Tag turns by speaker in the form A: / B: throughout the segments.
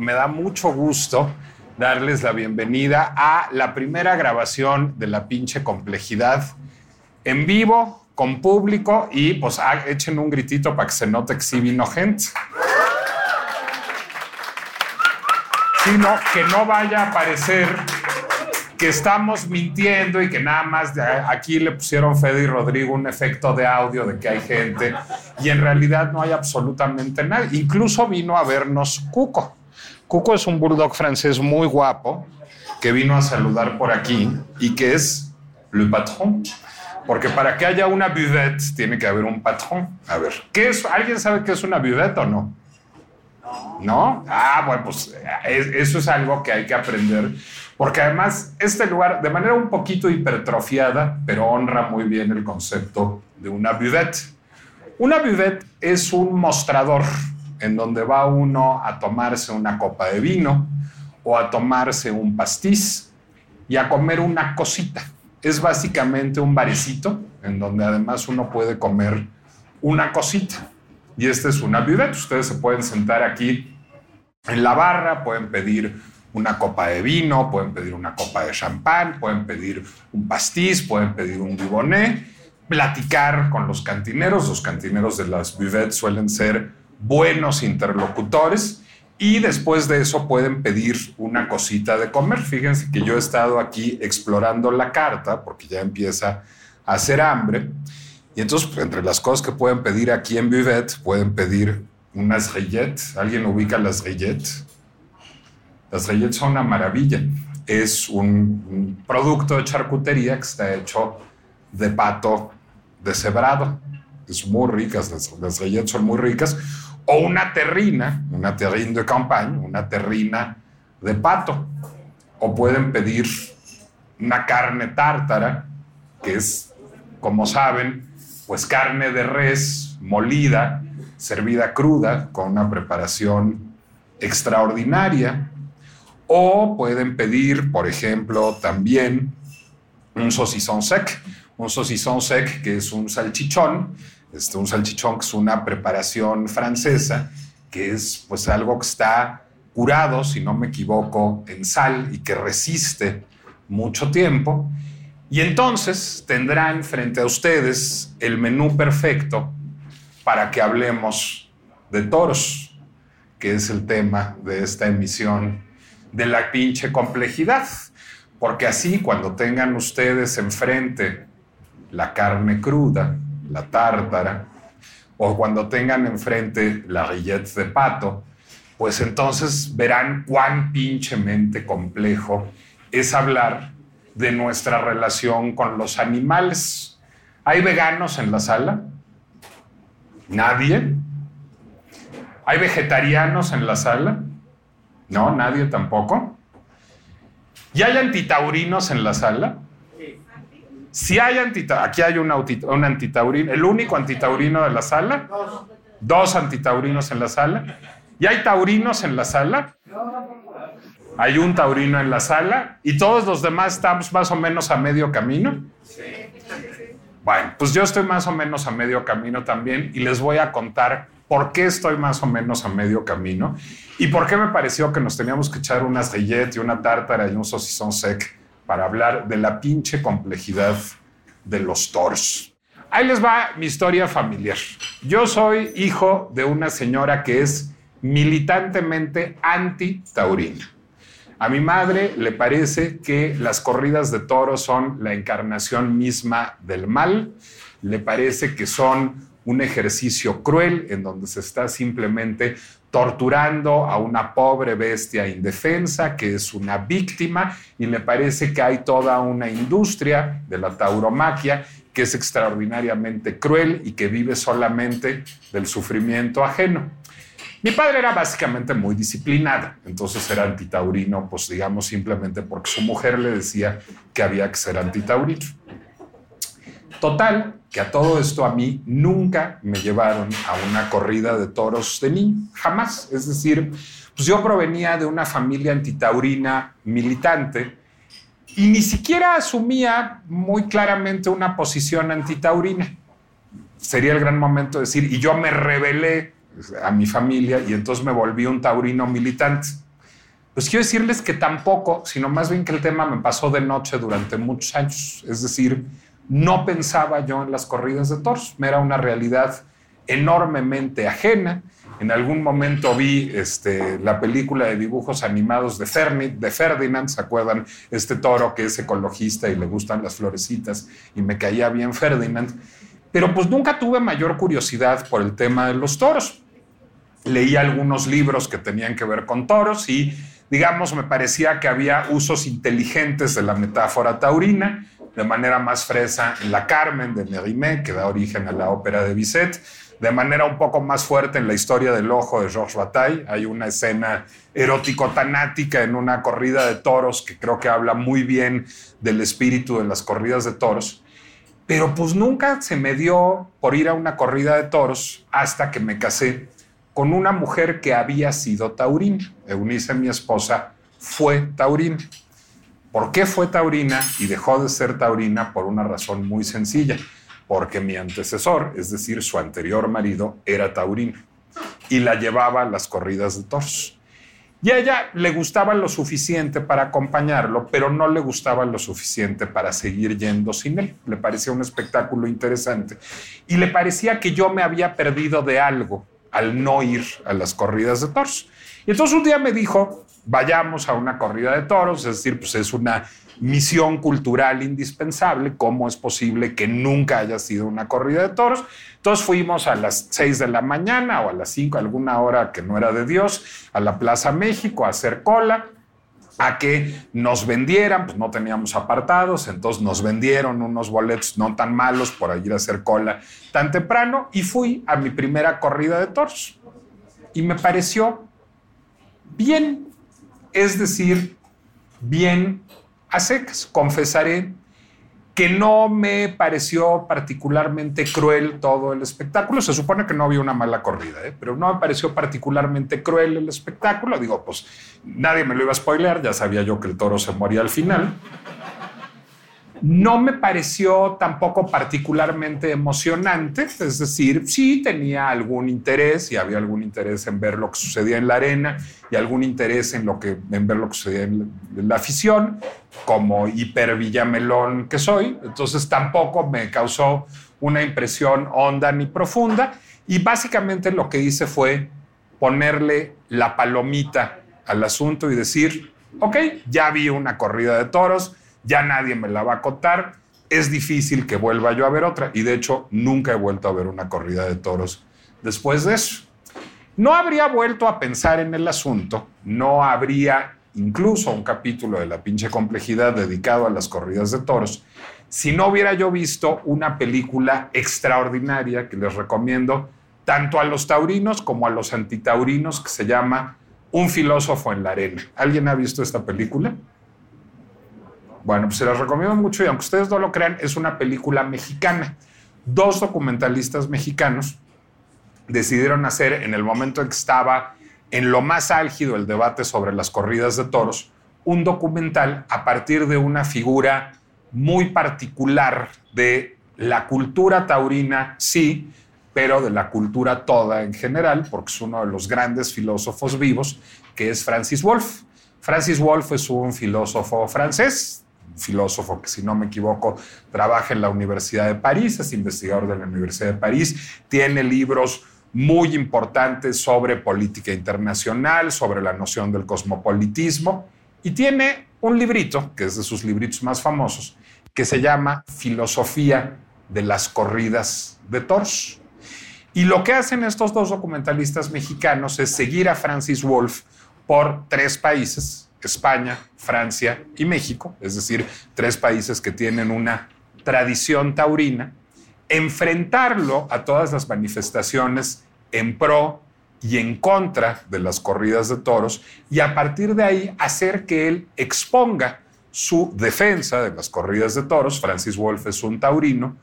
A: Me da mucho gusto darles la bienvenida a la primera grabación de la pinche complejidad en vivo, con público y pues ah, echen un gritito para que se note que sí vino gente. Sino que no vaya a parecer que estamos mintiendo y que nada más de aquí le pusieron Fede y Rodrigo un efecto de audio de que hay gente y en realidad no hay absolutamente nadie. Incluso vino a vernos Cuco. Cuco es un bulldog francés muy guapo que vino a saludar por aquí y que es le patron. Porque para que haya una buvette tiene que haber un patrón. A ver, ¿qué es? ¿Alguien sabe qué es una buvette o no? ¿No? Ah, bueno, pues eso es algo que hay que aprender. Porque además este lugar, de manera un poquito hipertrofiada, pero honra muy bien el concepto de una buvette. Una buvette es un mostrador en donde va uno a tomarse una copa de vino o a tomarse un pastiz y a comer una cosita. Es básicamente un barecito en donde además uno puede comer una cosita. Y esta es una buvette. Ustedes se pueden sentar aquí en la barra, pueden pedir una copa de vino, pueden pedir una copa de champán, pueden pedir un pastiz, pueden pedir un bibonet, platicar con los cantineros. Los cantineros de las buvettes suelen ser buenos interlocutores y después de eso pueden pedir una cosita de comer. Fíjense que yo he estado aquí explorando la carta porque ya empieza a hacer hambre. Y entonces, pues, entre las cosas que pueden pedir aquí en Buvette, pueden pedir unas rillettes. ¿Alguien ubica las rillettes? Las rillettes son una maravilla. Es un, un producto de charcutería que está hecho de pato deshebrado. Es muy ricas, las, las rillettes son muy ricas o una terrina, una terrine de campaña, una terrina de pato. O pueden pedir una carne tártara, que es, como saben, pues carne de res molida, servida cruda, con una preparación extraordinaria. O pueden pedir, por ejemplo, también un saucisson sec. Un saucisson sec, que es un salchichón este, un salchichón que es una preparación francesa, que es pues algo que está curado, si no me equivoco, en sal y que resiste mucho tiempo. Y entonces tendrán frente a ustedes el menú perfecto para que hablemos de toros, que es el tema de esta emisión de la pinche complejidad. Porque así cuando tengan ustedes enfrente la carne cruda, la tártara, o cuando tengan enfrente la rillette de pato, pues entonces verán cuán pinchemente complejo es hablar de nuestra relación con los animales. ¿Hay veganos en la sala? ¿Nadie? ¿Hay vegetarianos en la sala? No, nadie tampoco. ¿Y hay antitaurinos en la sala? Si hay antitaurino, aquí hay un, un, antitaurino, el único antitaurino de la sala, dos antitaurinos en la sala, y hay taurinos en la sala, hay un taurino en la sala, y todos los demás estamos más o menos a medio camino. Bueno, pues yo estoy más o menos a medio camino también, y les voy a contar por qué estoy más o menos a medio camino, y por qué me pareció que nos teníamos que echar unas rillettes y una tártara y un saucisson sec para hablar de la pinche complejidad de los toros. Ahí les va mi historia familiar. Yo soy hijo de una señora que es militantemente anti-taurina. A mi madre le parece que las corridas de toros son la encarnación misma del mal, le parece que son un ejercicio cruel en donde se está simplemente torturando a una pobre bestia indefensa que es una víctima y le parece que hay toda una industria de la tauromaquia que es extraordinariamente cruel y que vive solamente del sufrimiento ajeno. Mi padre era básicamente muy disciplinado, entonces era antitaurino, pues digamos simplemente porque su mujer le decía que había que ser antitaurino. Total, que a todo esto a mí nunca me llevaron a una corrida de toros de niño, jamás. Es decir, pues yo provenía de una familia antitaurina militante y ni siquiera asumía muy claramente una posición antitaurina. Sería el gran momento de decir, y yo me rebelé a mi familia y entonces me volví un taurino militante. Pues quiero decirles que tampoco, sino más bien que el tema me pasó de noche durante muchos años. Es decir, no pensaba yo en las corridas de toros, me era una realidad enormemente ajena. En algún momento vi este, la película de dibujos animados de, de Ferdinand, ¿se acuerdan? Este toro que es ecologista y le gustan las florecitas y me caía bien Ferdinand. Pero pues nunca tuve mayor curiosidad por el tema de los toros. Leí algunos libros que tenían que ver con toros y, digamos, me parecía que había usos inteligentes de la metáfora taurina de manera más fresa en La Carmen de Mérimée, que da origen a la ópera de Bizet, de manera un poco más fuerte en la historia del ojo de Georges Bataille. Hay una escena erótico-tanática en una corrida de toros que creo que habla muy bien del espíritu de las corridas de toros. Pero pues nunca se me dio por ir a una corrida de toros hasta que me casé con una mujer que había sido taurina. Eunice, mi esposa, fue taurina. ¿Por qué fue taurina y dejó de ser taurina? Por una razón muy sencilla, porque mi antecesor, es decir, su anterior marido, era taurino y la llevaba a las corridas de toros. Y a ella le gustaba lo suficiente para acompañarlo, pero no le gustaba lo suficiente para seguir yendo sin él. Le parecía un espectáculo interesante. Y le parecía que yo me había perdido de algo al no ir a las corridas de toros. Y entonces un día me dijo, vayamos a una corrida de toros, es decir, pues es una misión cultural indispensable, ¿cómo es posible que nunca haya sido una corrida de toros? Entonces fuimos a las 6 de la mañana o a las 5, alguna hora que no era de Dios, a la Plaza México a hacer cola, a que nos vendieran, pues no teníamos apartados, entonces nos vendieron unos boletos no tan malos por ir a hacer cola tan temprano y fui a mi primera corrida de toros. Y me pareció bien, es decir, bien a secas. Confesaré que no me pareció particularmente cruel todo el espectáculo. Se supone que no había una mala corrida, ¿eh? pero no me pareció particularmente cruel el espectáculo. Digo, pues nadie me lo iba a spoilear, ya sabía yo que el toro se moría al final. No me pareció tampoco particularmente emocionante, es decir, sí tenía algún interés y había algún interés en ver lo que sucedía en la arena y algún interés en, lo que, en ver lo que sucedía en la, afición, como hiper villamelón que soy, entonces tampoco me causó una impresión honda ni profunda. Y básicamente lo que hice fue ponerle la palomita al asunto y decir, ok, ya vi una corrida de toros, ya nadie me la va a contar, es difícil que vuelva yo a ver otra. Y de hecho, nunca he vuelto a ver una corrida de toros después de eso. No habría vuelto a pensar en el asunto, no habría incluso un capítulo de la pinche complejidad dedicado a las corridas de toros, si no hubiera yo visto una película extraordinaria que les recomiendo tanto a los taurinos como a los antitaurinos que se llama Un filósofo en la arena. ¿Alguien ha visto esta película? Bueno, pues se las recomiendo mucho y aunque ustedes no lo crean, es una película mexicana. Dos documentalistas mexicanos decidieron hacer en el momento en que estaba en lo más álgido el debate sobre las corridas de toros, un documental a partir de una figura muy particular de la cultura taurina, sí, pero de la cultura toda en general, porque es uno de los grandes filósofos vivos, que es Francis Wolff. Francis Wolff es un filósofo francés filósofo que, si no me equivoco, trabaja en la Universidad de París, es investigador de la Universidad de París, tiene libros muy importantes sobre política internacional, sobre la noción del cosmopolitismo, y tiene un librito, que es de sus libritos más famosos, que se llama Filosofía de las Corridas de Toros. Y lo que hacen estos dos documentalistas mexicanos es seguir a Francis Wolff por tres países, España, Francia y México, es decir, tres países que tienen una tradición taurina, enfrentarlo a todas las manifestaciones en pro y en contra de las corridas de toros y a partir de ahí hacer que él exponga su defensa de las corridas de toros, Francis Wolff es un taurino,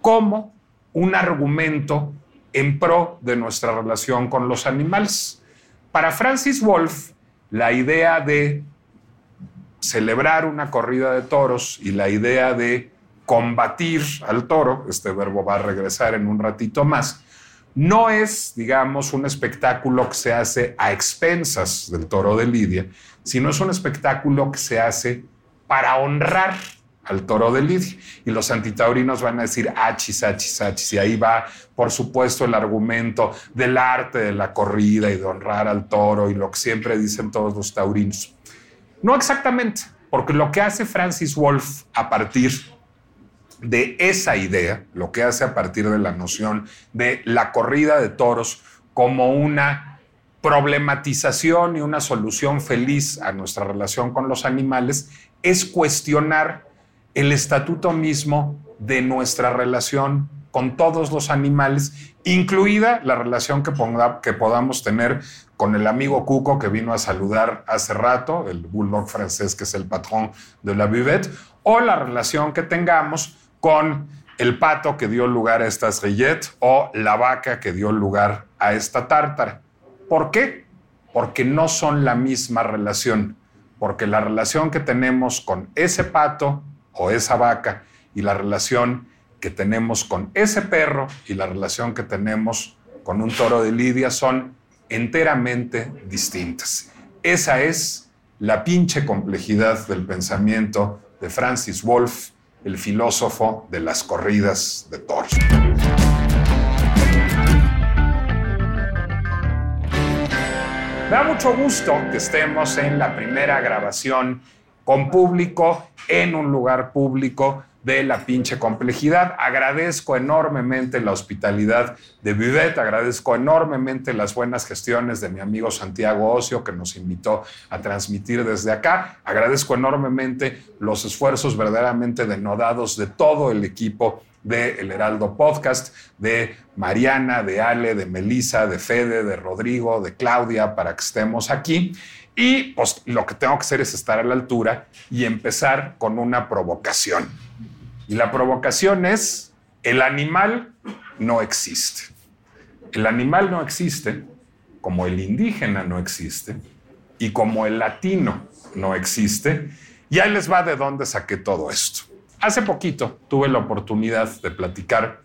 A: como un argumento en pro de nuestra relación con los animales. Para Francis Wolff, la idea de celebrar una corrida de toros y la idea de combatir al toro, este verbo va a regresar en un ratito más, no es, digamos, un espectáculo que se hace a expensas del toro de Lidia, sino es un espectáculo que se hace para honrar al toro de Lidia. Y los antitaurinos van a decir achis, achis, achis. Y ahí va, por supuesto, el argumento del arte de la corrida y de honrar al toro y lo que siempre dicen todos los taurinos. No exactamente, porque lo que hace Francis Wolff a partir de esa idea, lo que hace a partir de la noción de la corrida de toros como una problematización y una solución feliz a nuestra relación con los animales, es cuestionar el estatuto mismo de nuestra relación con todos los animales, incluida la relación que, podamos tener con el amigo Cuco que vino a saludar hace rato, el bulldog francés que es el patrón de la buvette, o la relación que tengamos con el pato que dio lugar a esta rillettes o la vaca que dio lugar a esta tártara. ¿Por qué? Porque no son la misma relación. Porque la relación que tenemos con ese pato o esa vaca y la relación que tenemos con ese perro y la relación que tenemos con un toro de lidia son enteramente distintas. Esa es la pinche complejidad del pensamiento de Francis Wolff el filósofo de las corridas de toros. Me da mucho gusto que estemos en la primera grabación con público, en un lugar público de la pinche complejidad. Agradezco enormemente la hospitalidad de Vivet, agradezco enormemente las buenas gestiones de mi amigo Santiago Ocio que nos invitó a transmitir desde acá. Agradezco enormemente los esfuerzos verdaderamente denodados de todo el equipo de El Heraldo Podcast, de Mariana, de Ale, de Melisa, de Fede, de Rodrigo, de Claudia, para que estemos aquí. Y pues lo que tengo que hacer es estar a la altura y empezar con una provocación. Y la provocación es, el animal no existe. El animal no existe como el indígena no existe y como el latino no existe. Y ahí les va de dónde saqué todo esto. Hace poquito tuve la oportunidad de platicar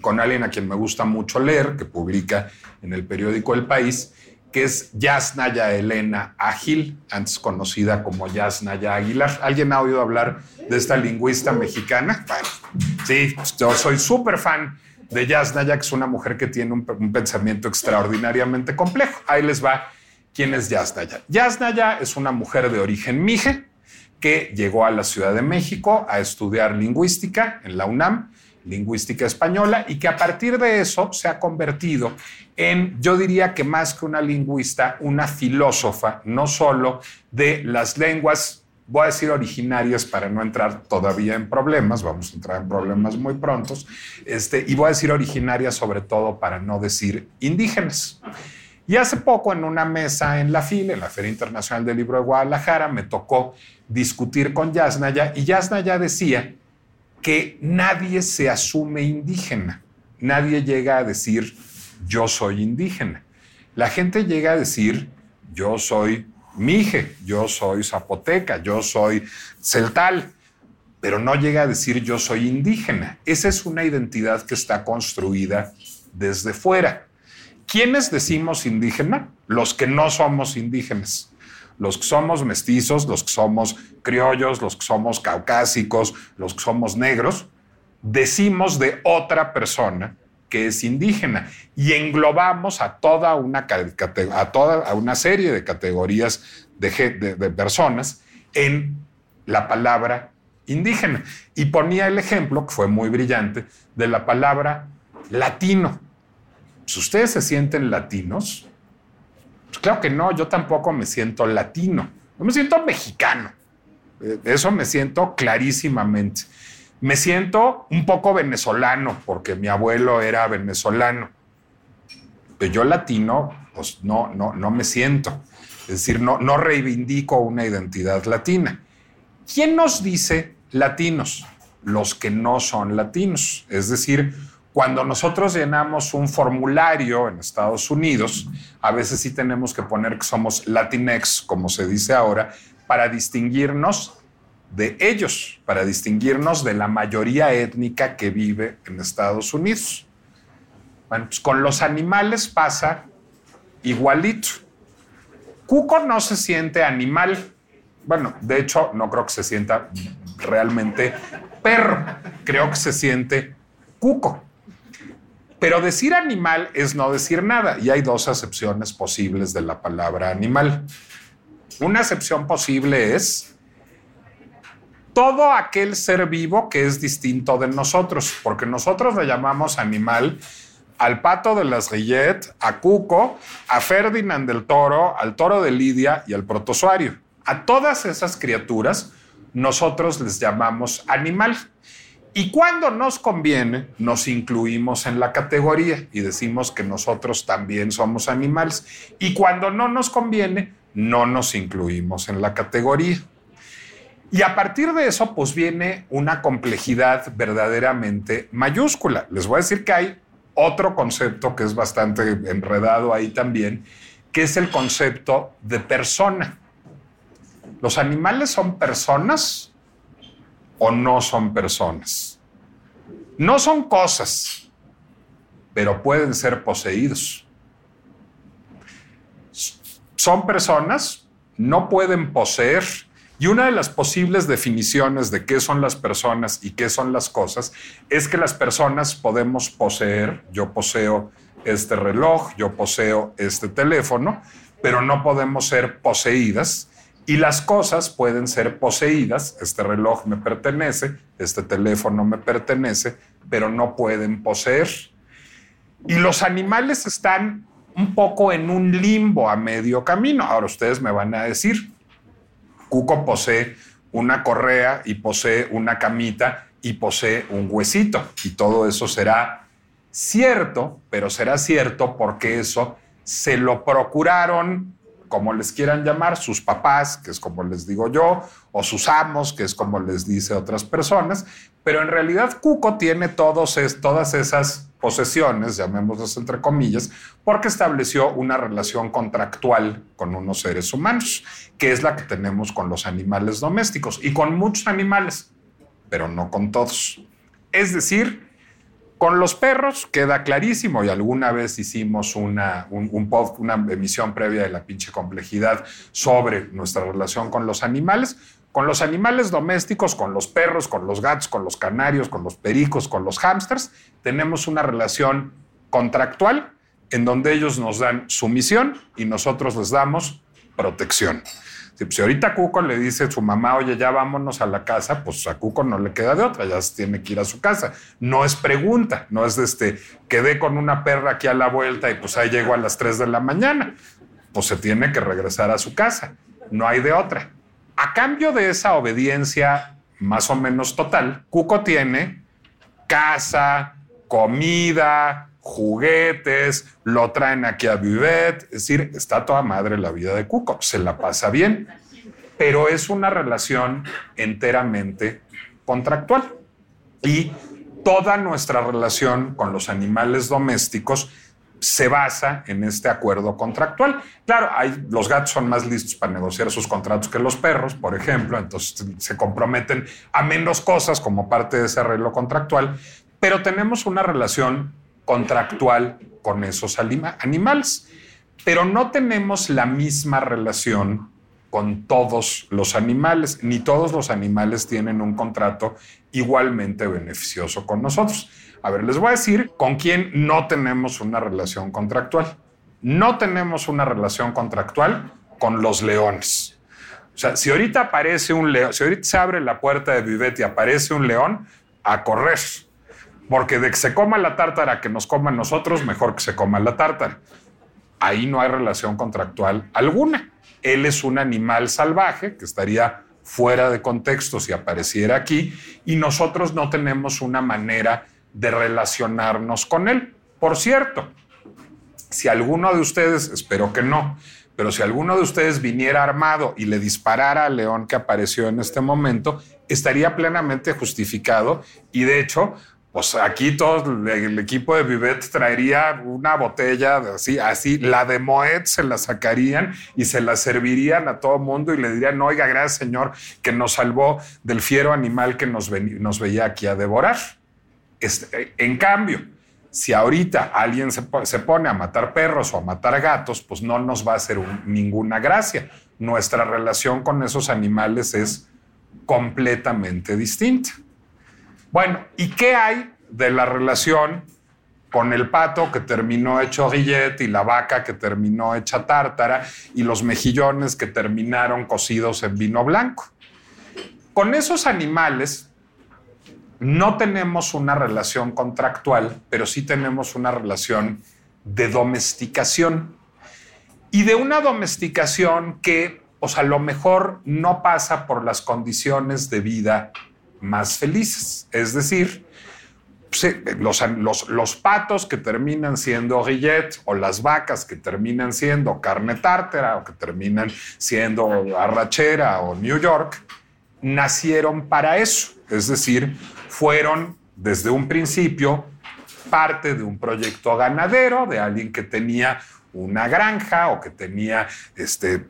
A: con alguien a quien me gusta mucho leer, que publica en el periódico El País, que es Yasnaya Elena Ágil, antes conocida como Yasnaya Aguilar. ¿Alguien ha oído hablar de esta lingüista mexicana? Bueno, sí, yo soy súper fan de Yasnaya, que es una mujer que tiene un, un, pensamiento extraordinariamente complejo. Ahí les va quién es Yasnaya. Yasnaya es una mujer de origen mije que llegó a la Ciudad de México a estudiar lingüística en la UNAM lingüística española y que a partir de eso se ha convertido en, yo diría que más que una lingüista, una filósofa, no solo de las lenguas, voy a decir originarias para no entrar todavía en problemas, vamos a entrar en problemas muy prontos, este, y voy a decir originarias sobre todo para no decir indígenas. Y hace poco en una mesa en la FIL, en la Feria Internacional del Libro de Guadalajara, me tocó discutir con Yasnaya y Yasnaya decía que nadie se asume indígena. Nadie llega a decir, yo soy indígena. La gente llega a decir, yo soy mije, yo soy zapoteca, yo soy celtal, pero no llega a decir, yo soy indígena. Esa es una identidad que está construida desde fuera. ¿Quiénes decimos indígena? Los que no somos indígenas los que somos mestizos, los que somos criollos, los que somos caucásicos, los que somos negros, decimos de otra persona que es indígena y englobamos a toda una, serie de categorías de, de personas en la palabra indígena. Y ponía el ejemplo, que fue muy brillante, de la palabra latino. Si ustedes se sienten latinos, claro que no, yo tampoco me siento latino, yo me siento mexicano. Eh, eso me siento clarísimamente. Me siento un poco venezolano, porque mi abuelo era venezolano. Pero yo latino, pues no, no, no me siento. Es decir, no, no reivindico una identidad latina. ¿Quién nos dice latinos? Los que no son latinos. Es decir, cuando nosotros llenamos un formulario en Estados Unidos, a veces sí tenemos que poner que somos Latinex, como se dice ahora, para distinguirnos de ellos, para distinguirnos de la mayoría étnica que vive en Estados Unidos. Bueno, pues con los animales pasa igualito. Cuco no se siente animal. Bueno, de hecho, no creo que se sienta realmente perro. Creo que se siente cuco. Pero decir animal es no decir nada y hay dos acepciones posibles de la palabra animal. Una acepción posible es todo aquel ser vivo que es distinto de nosotros, porque nosotros le llamamos animal al pato de las Guillet, a Cuco, a Ferdinand del Toro, al toro de Lidia y al protozoario. A todas esas criaturas nosotros les llamamos animal. Y cuando nos conviene, nos incluimos en la categoría y decimos que nosotros también somos animales. Y cuando no nos conviene, no nos incluimos en la categoría. Y a partir de eso, pues viene una complejidad verdaderamente mayúscula. Les voy a decir que hay otro concepto que es bastante enredado ahí también, que es el concepto de persona. ¿Los animales son personas o no son personas? No son cosas, pero pueden ser poseídos. Son personas, no pueden poseer, y una de las posibles definiciones de qué son las personas y qué son las cosas es que las personas podemos poseer, yo poseo este reloj, yo poseo este teléfono, pero no podemos ser poseídas. Y las cosas pueden ser poseídas, este reloj me pertenece, este teléfono me pertenece, pero no pueden poseer. Y los animales están un poco en un limbo a medio camino. Ahora ustedes me van a decir, Cuco posee una correa y posee una camita y posee un huesito. Y todo eso será cierto, pero será cierto porque eso se lo procuraron, como les quieran llamar, sus papás, que es como les digo yo, o sus amos, que es como les dice otras personas. Pero en realidad Cuco tiene todos todas esas posesiones, llamémoslas entre comillas, porque estableció una relación contractual con unos seres humanos, que es la que tenemos con los animales domésticos y con muchos animales, pero no con todos. Es decir, con los perros queda clarísimo y alguna vez hicimos una, emisión previa de la pinche complejidad sobre nuestra relación con los animales. Con los animales domésticos, con los perros, con los gatos, con los canarios, con los pericos, con los hámsters, tenemos una relación contractual en donde ellos nos dan sumisión y nosotros les damos protección. Pues, si ahorita Cuco le dice a su mamá, oye, ya vámonos a la casa, pues a Cuco no le queda de otra, ya tiene que ir a su casa. No es pregunta, no es este, quedé con una perra aquí a la vuelta y pues ahí llego a las 3 de la mañana. Pues se tiene que regresar a su casa, no hay de otra. A cambio de esa obediencia más o menos total, Cuco tiene casa, comida, juguetes, lo traen aquí a Vivet, es decir, está toda madre la vida de Cuco, se la pasa bien, pero es una relación enteramente contractual. Y toda nuestra relación con los animales domésticos se basa en este acuerdo contractual. Claro, hay, los gatos son más listos para negociar sus contratos que los perros, por ejemplo, entonces se comprometen a menos cosas como parte de ese arreglo contractual, pero tenemos una relación contractual con esos animales, pero no tenemos la misma relación con todos los animales, ni todos los animales tienen un contrato igualmente beneficioso con nosotros. A ver, les voy a decir con quién no tenemos una relación contractual. No tenemos una relación contractual con los leones. O sea, si ahorita aparece un león, si ahorita se abre la puerta de Vivet y aparece un león, a correr. Porque de que se coma la tártara que nos coman nosotros, mejor que se coma la tártara. Ahí no hay relación contractual alguna. Él es un animal salvaje que estaría fuera de contexto si apareciera aquí y nosotros no tenemos una manera de relacionarnos con él. Por cierto, Si alguno de ustedes, espero que no, pero si alguno de ustedes viniera armado y le disparara al león que apareció en este momento, estaría plenamente justificado y de hecho pues aquí todo el equipo de Vivet traería una botella así, así, la de Moet se la sacarían y se la servirían a todo mundo y le dirían, oiga, gracias señor, que nos salvó del fiero animal que nos, veía aquí a devorar. En cambio, si ahorita alguien se, pone a matar perros o a matar gatos, pues no nos va a hacer ninguna gracia. Nuestra relación con esos animales es completamente distinta. Bueno, ¿y qué hay de la relación con el pato que terminó hecho rillete y la vaca que terminó hecha tártara y los mejillones que terminaron cocidos en vino blanco? Con esos animales no tenemos una relación contractual, pero sí tenemos una relación de domesticación. Y de una domesticación que, o sea, a lo mejor no pasa por las condiciones de vida más felices. Es decir, los, los, patos que terminan siendo rillet o las vacas que terminan siendo carne tártara o que terminan siendo arrachera o New York, nacieron para eso. Es decir, fueron desde un principio parte de un proyecto ganadero, de alguien que tenía una granja o que tenía, este,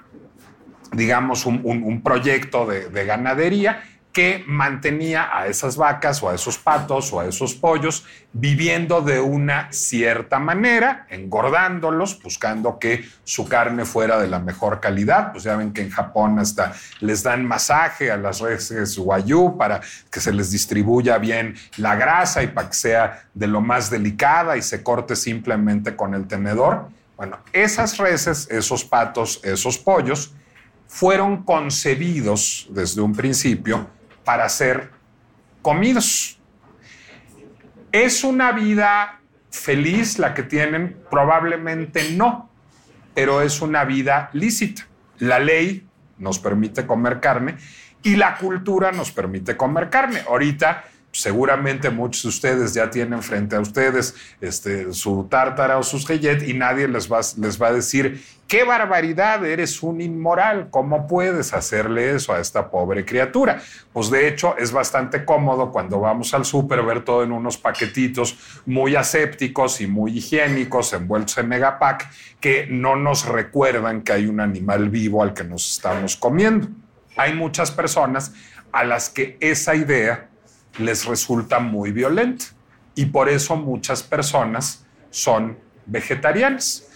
A: digamos, un, proyecto de ganadería que mantenía a esas vacas o a esos patos o a esos pollos viviendo de una cierta manera, engordándolos, buscando que su carne fuera de la mejor calidad. Pues ya ven que en Japón hasta les dan masaje a las reses guayú para que se les distribuya bien la grasa y para que sea de lo más delicada y se corte simplemente con el tenedor. Bueno, esas reses, esos patos, esos pollos fueron concebidos desde un principio para ser comidos. ¿Es una vida feliz la que tienen? Probablemente no, pero es una vida lícita. La ley nos permite comer carne y la cultura nos permite comer carne. Ahorita seguramente muchos de ustedes ya tienen frente a ustedes este, su tártara o sus gellet y nadie les va, les va a decir, qué barbaridad, eres un inmoral, ¿cómo puedes hacerle eso a esta pobre criatura? Pues de hecho es bastante cómodo cuando vamos al súper ver todo en unos paquetitos muy asépticos y muy higiénicos, envueltos en megapack, que no nos recuerdan que hay un animal vivo al que nos estamos comiendo. Hay muchas personas a las que esa idea les resulta muy violenta y por eso muchas personas son vegetarianas.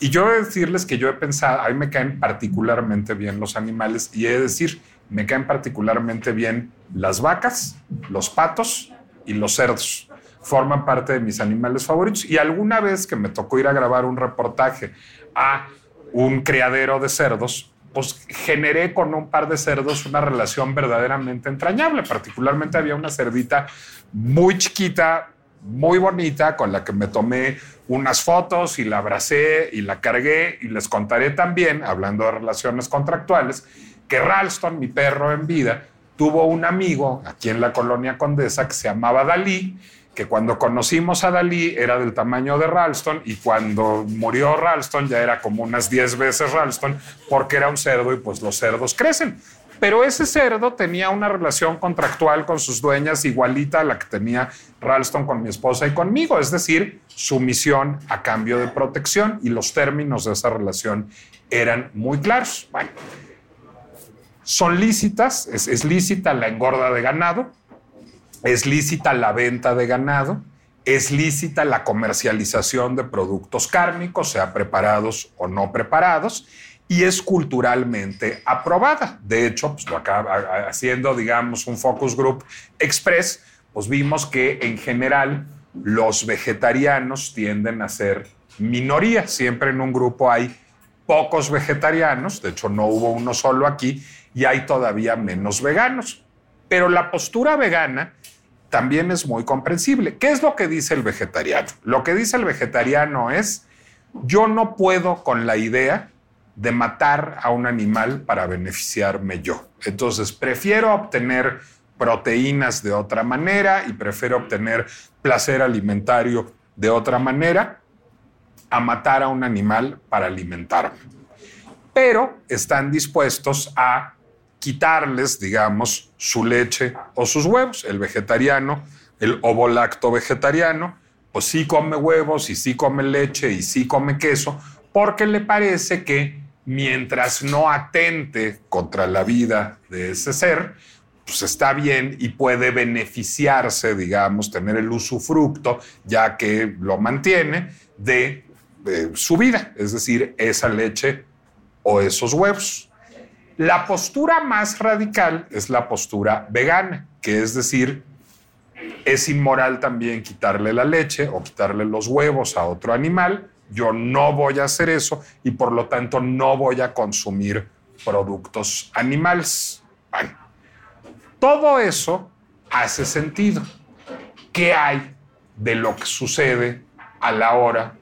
A: Y yo he de decirles que yo he pensado, a mí me caen particularmente bien los animales y he de decir, me caen particularmente bien las vacas, los patos y los cerdos. Forman parte de mis animales favoritos. Y alguna vez que me tocó ir a grabar un reportaje a un criadero de cerdos, pues generé con un par de cerdos una relación verdaderamente entrañable. Particularmente había una cerdita muy chiquita, muy bonita, con la que me tomé unas fotos y la abracé y la cargué y les contaré también, hablando de relaciones contractuales, que Ralston, mi perro en vida, tuvo un amigo aquí en la colonia Condesa que se llamaba Dalí que cuando conocimos a Dalí era del tamaño de Ralston y cuando murió Ralston ya era como unas 10 veces Ralston porque era un cerdo y pues los cerdos crecen. Pero ese cerdo tenía una relación contractual con sus dueñas igualita a la que tenía Ralston con mi esposa y conmigo, es decir, sumisión a cambio de protección y los términos de esa relación eran muy claros. Bueno, son lícitas, es, es lícita la engorda de ganado, es lícita la venta de ganado, es lícita la comercialización de productos cárnicos, sea preparados o no preparados, y es culturalmente aprobada. De hecho, pues lo acaba haciendo, digamos, un focus group express, pues vimos que en general los vegetarianos tienden a ser minoría. Siempre en un grupo hay pocos vegetarianos, de hecho no hubo uno solo aquí, y hay todavía menos veganos. Pero la postura vegana también es muy comprensible. ¿Qué es lo que dice el vegetariano? Lo que dice el vegetariano es, yo no puedo con la idea de matar a un animal para beneficiarme yo. Entonces, prefiero obtener proteínas de otra manera y prefiero obtener placer alimentario de otra manera a matar a un animal para alimentarme. Pero están dispuestos a quitarles, digamos, su leche o sus huevos. El vegetariano, el ovolacto vegetariano, pues sí come huevos y sí come leche y sí come queso, porque le parece que mientras no atente contra la vida de ese ser, pues está bien y puede beneficiarse, digamos, tener el usufructo, ya que lo mantiene, de, su vida, es decir, esa leche o esos huevos. La postura más radical es la postura vegana, que es decir, es inmoral también quitarle la leche o quitarle los huevos a otro animal. Yo no voy a hacer eso y por lo tanto no voy a consumir productos animales. Todo eso hace sentido. ¿Qué hay de lo que sucede a la hora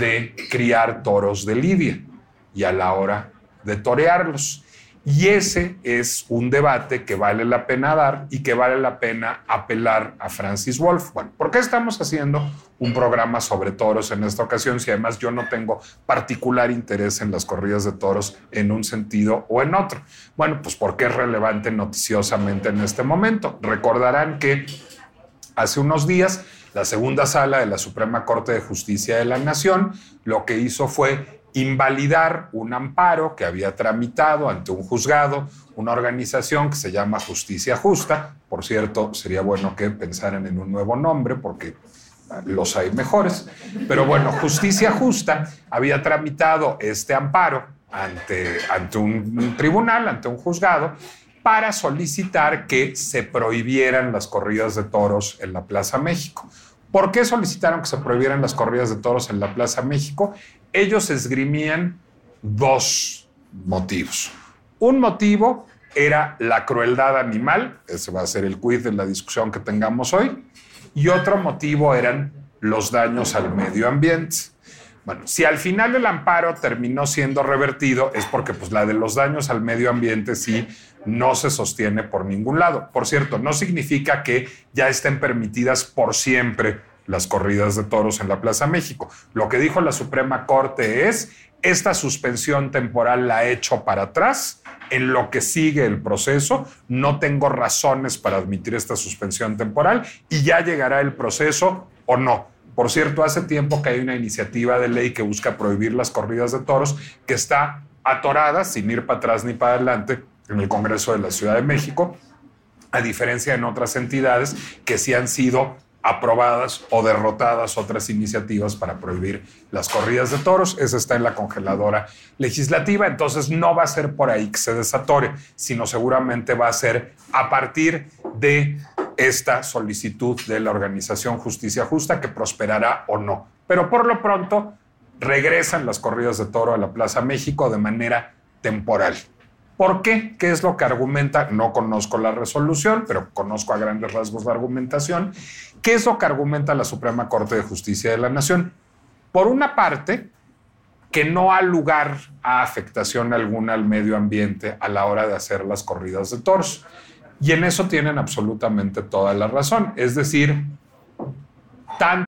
A: de criar toros de lidia y a la hora de torearlos? Y ese es un debate que vale la pena dar y que vale la pena apelar a Francis Wolf. Bueno, ¿por qué estamos haciendo un programa sobre toros en esta ocasión si además yo no tengo particular interés en las corridas de toros en un sentido o en otro? Bueno, pues porque es relevante noticiosamente en este momento. Recordarán que hace unos días la segunda sala de la Suprema Corte de Justicia de la Nación lo que hizo fue invalidar un amparo que había tramitado ante un juzgado una organización que se llama Justicia Justa. Por cierto, sería bueno que pensaran en un nuevo nombre porque los hay mejores. Pero bueno, Justicia Justa había tramitado este amparo ante, ante un tribunal, ante un juzgado, para solicitar que se prohibieran las corridas de toros en la Plaza México. ¿Por qué solicitaron que se prohibieran las corridas de toros en la Plaza México? Ellos esgrimían dos motivos. Un motivo era la crueldad animal, ese va a ser el quiz de la discusión que tengamos hoy, y otro motivo eran los daños al medio ambiente. Bueno, si al final el amparo terminó siendo revertido es porque pues la de los daños al medio ambiente sí no se sostiene por ningún lado. Por cierto, no significa que ya estén permitidas por siempre las corridas de toros en la Plaza México. Lo que dijo la Suprema Corte es, esta suspensión temporal la he hecho para atrás, en lo que sigue el proceso, no tengo razones para admitir esta suspensión temporal y ya llegará el proceso o no. Por cierto, hace tiempo que hay una iniciativa de ley que busca prohibir las corridas de toros que está atorada, sin ir para atrás ni para adelante, en el Congreso de la Ciudad de México, a diferencia en otras entidades que sí han sido aprobadas o derrotadas otras iniciativas para prohibir las corridas de toros. Esa está en la congeladora legislativa, entonces no va a ser por ahí que se desatore, sino seguramente va a ser a partir de esta solicitud de la organización Justicia Justa que prosperará o no. Pero por lo pronto regresan las corridas de toro a la Plaza México de manera temporal. ¿Por qué? ¿Qué es lo que argumenta? No conozco la resolución, pero conozco a grandes rasgos la argumentación. ¿Qué es lo que argumenta la Suprema Corte de Justicia de la Nación? Por una parte, que no ha lugar a afectación alguna al medio ambiente a la hora de hacer las corridas de toros. Y en eso tienen absolutamente toda la razón. Es decir, tanto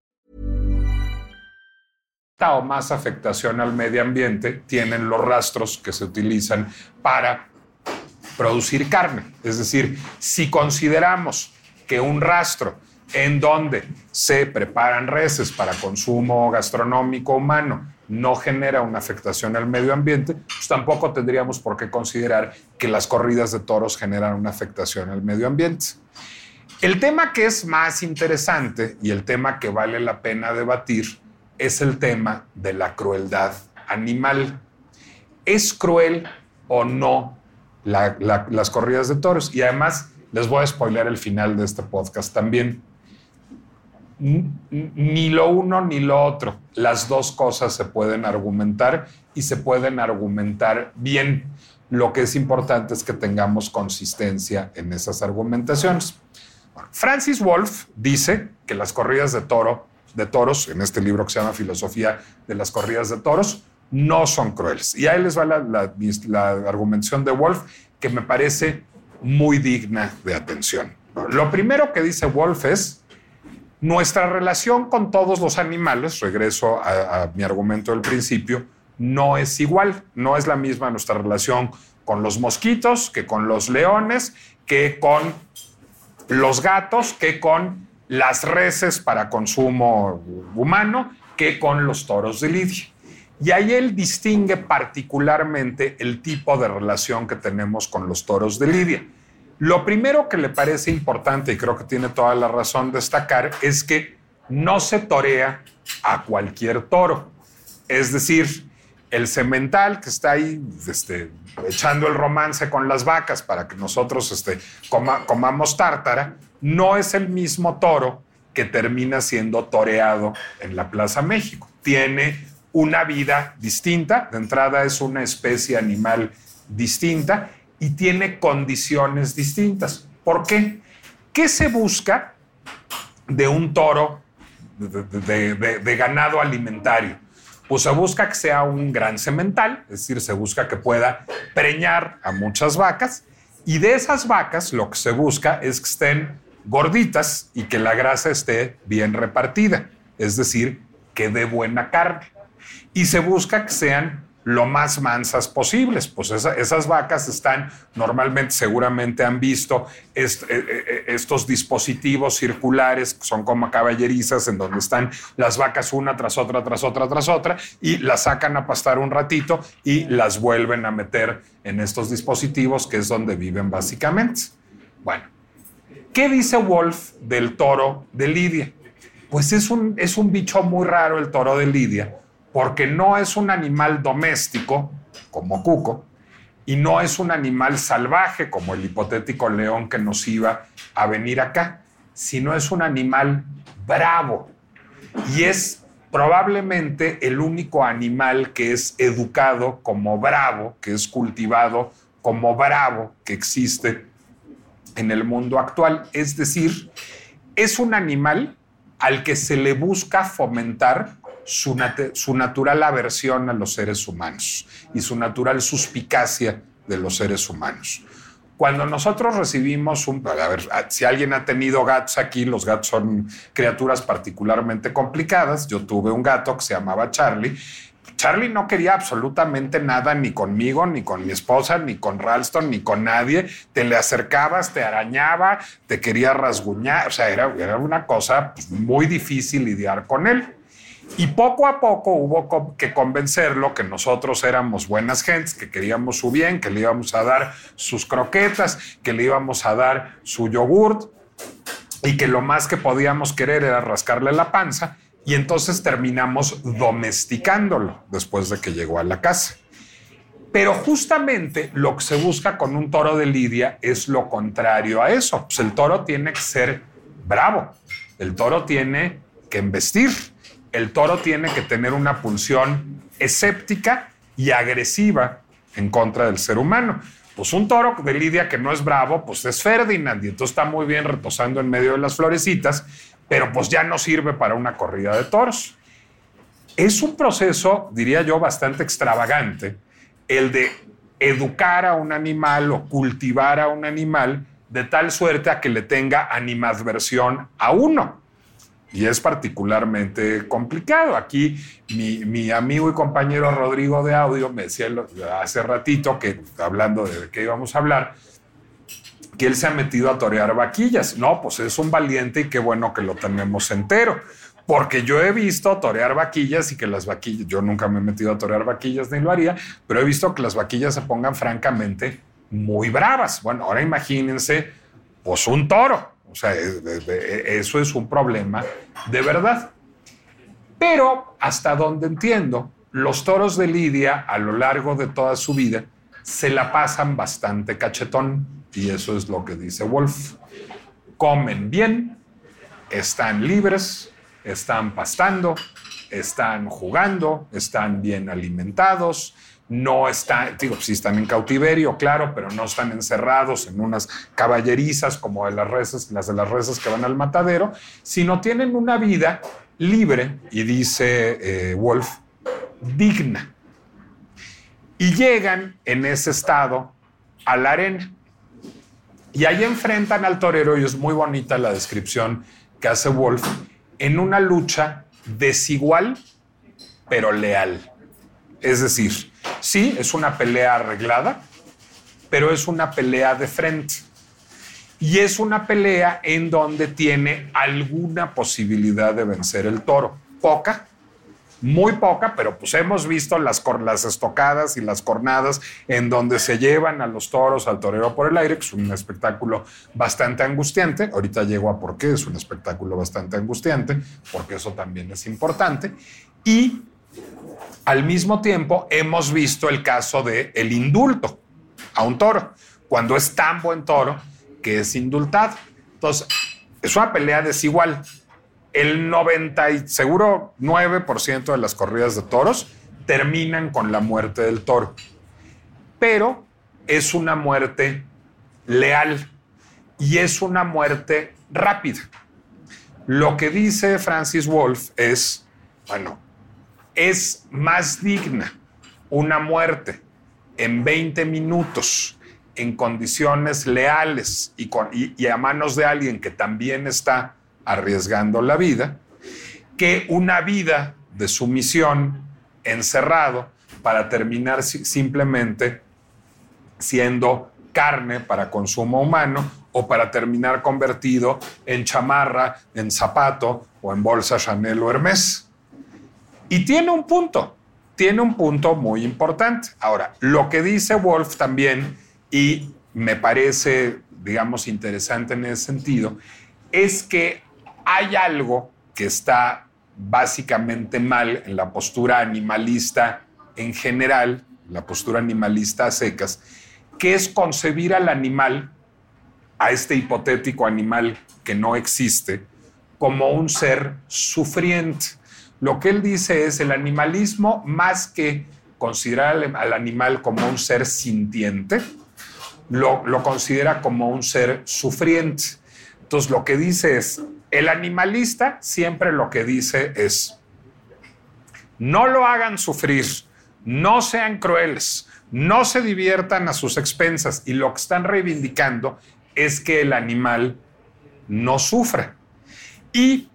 A: O más afectación al medio ambiente tienen los rastros que se utilizan para producir carne. Es decir, si consideramos que un rastro en donde se preparan reses para consumo gastronómico humano no genera una afectación al medio ambiente, pues tampoco tendríamos por qué considerar que las corridas de toros generan una afectación al medio ambiente. El tema que es más interesante y el tema que vale la pena debatir es el tema de la crueldad animal. ¿Es cruel o no las corridas de toros? Y además les voy a spoiler el final de este podcast también. ni lo uno ni lo otro. Las dos cosas se pueden argumentar y se pueden argumentar bien. Lo que es importante es que tengamos consistencia en esas argumentaciones. Francis Wolff dice que las corridas de toro, de toros, en este libro que se llama Filosofía de las corridas de toros, no son crueles. Y ahí les va la, argumentación de Wolff, que me parece muy digna de atención. Lo primero que dice Wolff es, nuestra relación con todos los animales, regreso a, mi argumento del principio, no es igual, no es la misma nuestra relación con los mosquitos, que con los leones, que con los gatos, que con las reses para consumo humano, que con los toros de lidia. Y ahí él distingue particularmente el tipo de relación que tenemos con los toros de lidia. Lo primero que le parece importante, y creo que tiene toda la razón destacar, es que no se torea a cualquier toro. Es decir, el semental que está ahí este, echando el romance con las vacas para que nosotros este, comamos tártara, no es el mismo toro que termina siendo toreado en la Plaza México. Tiene una vida distinta, de entrada es una especie animal distinta y tiene condiciones distintas. ¿Por qué? ¿Qué se busca de un toro de, ganado alimentario? Pues se busca que sea un gran semental, es decir, se busca que pueda preñar a muchas vacas y de esas vacas lo que se busca es que estén gorditas y que la grasa esté bien repartida, es decir, que dé buena carne. Y se busca que sean lo más mansas posibles. Pues esas vacas están normalmente, seguramente han visto eh, eh, eh, estos dispositivos circulares, son como caballerizas, en donde están las vacas una tras otra, tras otra, tras otra, y las sacan a pastar un ratito y las vuelven a meter en estos dispositivos, que es donde viven básicamente. Bueno, ¿qué dice Wolf del toro de Lidia? Pues es un, es un bicho muy raro el toro de Lidia porque no es un animal doméstico como Cuco y no es un animal salvaje como el hipotético león que nos iba a venir acá, sino es un animal bravo y es probablemente el único animal que es educado como bravo, que es cultivado como bravo que existe en el mundo actual. Es decir, es un animal al que se le busca fomentar su, natural aversión a los seres humanos y su natural suspicacia de los seres humanos. Cuando nosotros recibimos un... A ver, si alguien ha tenido gatos aquí, los gatos son criaturas particularmente complicadas. Yo tuve un gato que se llamaba Charlie. Charlie no quería absolutamente nada ni conmigo, ni con mi esposa, ni con Ralston, ni con nadie. Te le acercabas, te arañaba, te quería rasguñar. O sea, era, una cosa pues, muy difícil lidiar con él. Y poco a poco hubo que convencerlo que nosotros éramos buenas gentes, que queríamos su bien, que le íbamos a dar sus croquetas, que le íbamos a dar su yogurt y que lo más que podíamos querer era rascarle la panza. Y entonces terminamos domesticándolo después de que llegó a la casa. Pero justamente lo que se busca con un toro de lidia es lo contrario a eso. Pues el toro tiene que ser bravo, el toro tiene que embestir el toro tiene que tener una pulsión escéptica y agresiva en contra del ser humano. Pues un toro de Lidia que no es bravo, pues es Ferdinand y entonces está muy bien retosando en medio de las florecitas, pero pues ya no sirve para una corrida de toros. Es un proceso, diría yo, bastante extravagante el de educar a un animal o cultivar a un animal de tal suerte a que le tenga animadversión a uno y es particularmente complicado. Aquí mi, amigo y compañero Rodrigo de Audio me decía hace ratito que, hablando de qué íbamos a hablar, que él se ha metido a torear vaquillas. No, pues es un valiente y qué bueno que lo tenemos entero. Porque yo he visto torear vaquillas y que las vaquillas, yo nunca me he metido a torear vaquillas ni lo haría, pero he visto que las vaquillas se pongan francamente muy bravas. Bueno, ahora imagínense, pues un toro o sea, eso es un problema de verdad. Pero hasta donde entiendo, los toros de Lidia a lo largo de toda su vida se la pasan bastante cachetón y eso es lo que dice Wolf. Comen bien, están libres, están pastando, están jugando, están bien alimentados, no están, digo, sí están en cautiverio, claro, pero no están encerrados en unas caballerizas como de las reses, las de las reses que van al matadero, sino tienen una vida libre, y dice eh, Wolf, digna. Y llegan en ese estado a la arena. Y ahí enfrentan al torero, y es muy bonita la descripción que hace Wolf, en una lucha desigual, pero leal. Es decir, Sí, es una pelea arreglada, pero es una pelea de frente. Y es una pelea en donde tiene alguna posibilidad de vencer el toro. Poca, muy poca, pero pues hemos visto las, las estocadas y las cornadas en donde se llevan a los toros al torero por el aire, que es un espectáculo bastante angustiante. Ahorita llego a por qué es un espectáculo bastante angustiante, porque eso también es importante. Y al mismo tiempo, hemos visto el caso de el indulto a un toro, cuando es tan buen toro que es indultado. Entonces, es una pelea desigual. El 90 y seguro 9% de las corridas de toros terminan con la muerte del toro. Pero es una muerte leal y es una muerte rápida. Lo que dice Francis Wolf es, bueno, es más digna una muerte en 20 minutos en condiciones leales y, a manos de alguien que también está arriesgando la vida, que una vida de sumisión encerrado para terminar simplemente siendo carne para consumo humano o para terminar convertido en chamarra, en zapato o en bolsa Chanel o Hermes. Y tiene un punto, tiene un punto muy importante. Ahora, lo que dice Wolf también, y me parece, digamos, interesante en ese sentido, es que hay algo que está básicamente mal en la postura animalista en general, la postura animalista a secas, que es concebir al animal, a este hipotético animal que no existe, como un ser sufriente. Lo que él dice es el animalismo, más que considerar al animal como un ser sintiente, lo, lo considera como un ser sufriente. Entonces lo que dice es, el animalista siempre lo que dice es, no lo hagan sufrir, no sean crueles, no se diviertan a sus expensas y lo que están reivindicando es que el animal no sufra. Y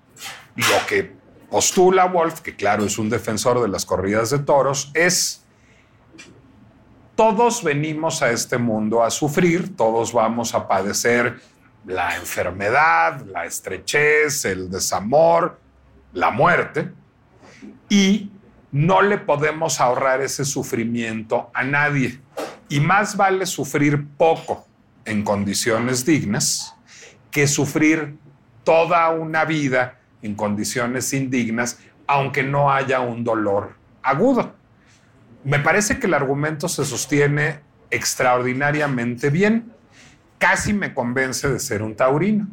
A: lo que postula Wolf, que claro es un defensor de las corridas de toros, es todos venimos a este mundo a sufrir, todos vamos a padecer la enfermedad, la estrechez, el desamor, la muerte, y no le podemos ahorrar ese sufrimiento a nadie. Y más vale sufrir poco en condiciones dignas que sufrir toda una vida en condiciones indignas, aunque no haya un dolor agudo. Me parece que el argumento se sostiene extraordinariamente bien. Casi me convence de ser un taurino.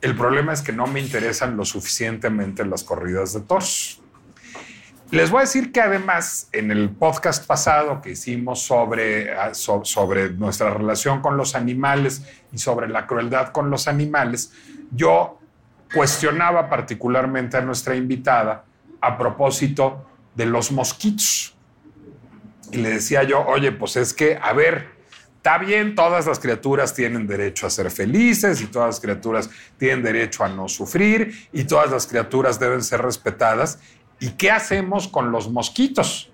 A: El problema es que no me interesan lo suficientemente las corridas de toros. Les voy a decir que además en el podcast pasado que hicimos sobre, ah, sobre nuestra relación con los animales y sobre la crueldad con los animales, yo cuestionaba particularmente a nuestra invitada a propósito de los mosquitos. Y le decía yo, oye, pues es que, a ver, está bien, todas las criaturas tienen derecho a ser felices y todas las criaturas tienen derecho a no sufrir y todas las criaturas deben ser respetadas. ¿Y qué hacemos con los mosquitos?